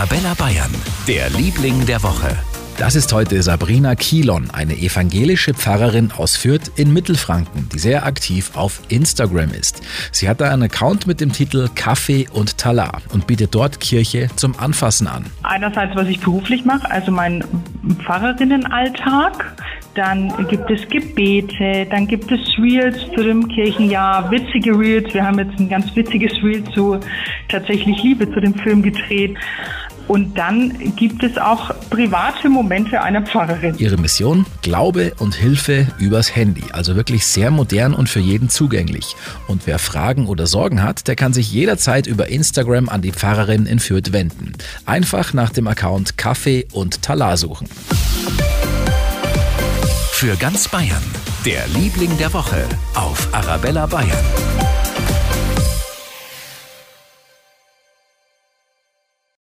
Arabella Bayern, der Liebling der Woche. Das ist heute Sabrina Kielon, eine evangelische Pfarrerin aus Fürth in Mittelfranken, die sehr aktiv auf Instagram ist. Sie hat da einen Account mit dem Titel Kaffee und Talar und bietet dort Kirche zum Anfassen an. Einerseits, was ich beruflich mache, also mein Pfarrerinnenalltag. Dann gibt es Gebete, dann gibt es Reels zu dem Kirchenjahr, witzige Reels. Wir haben jetzt ein ganz witziges Reel zu tatsächlich Liebe zu dem Film gedreht. Und dann gibt es auch private Momente einer Pfarrerin. Ihre Mission? Glaube und Hilfe übers Handy. Also wirklich sehr modern und für jeden zugänglich. Und wer Fragen oder Sorgen hat, der kann sich jederzeit über Instagram an die Pfarrerin in Fürth wenden. Einfach nach dem Account Kaffee und Talar suchen. Für ganz Bayern, der Liebling der Woche auf Arabella Bayern.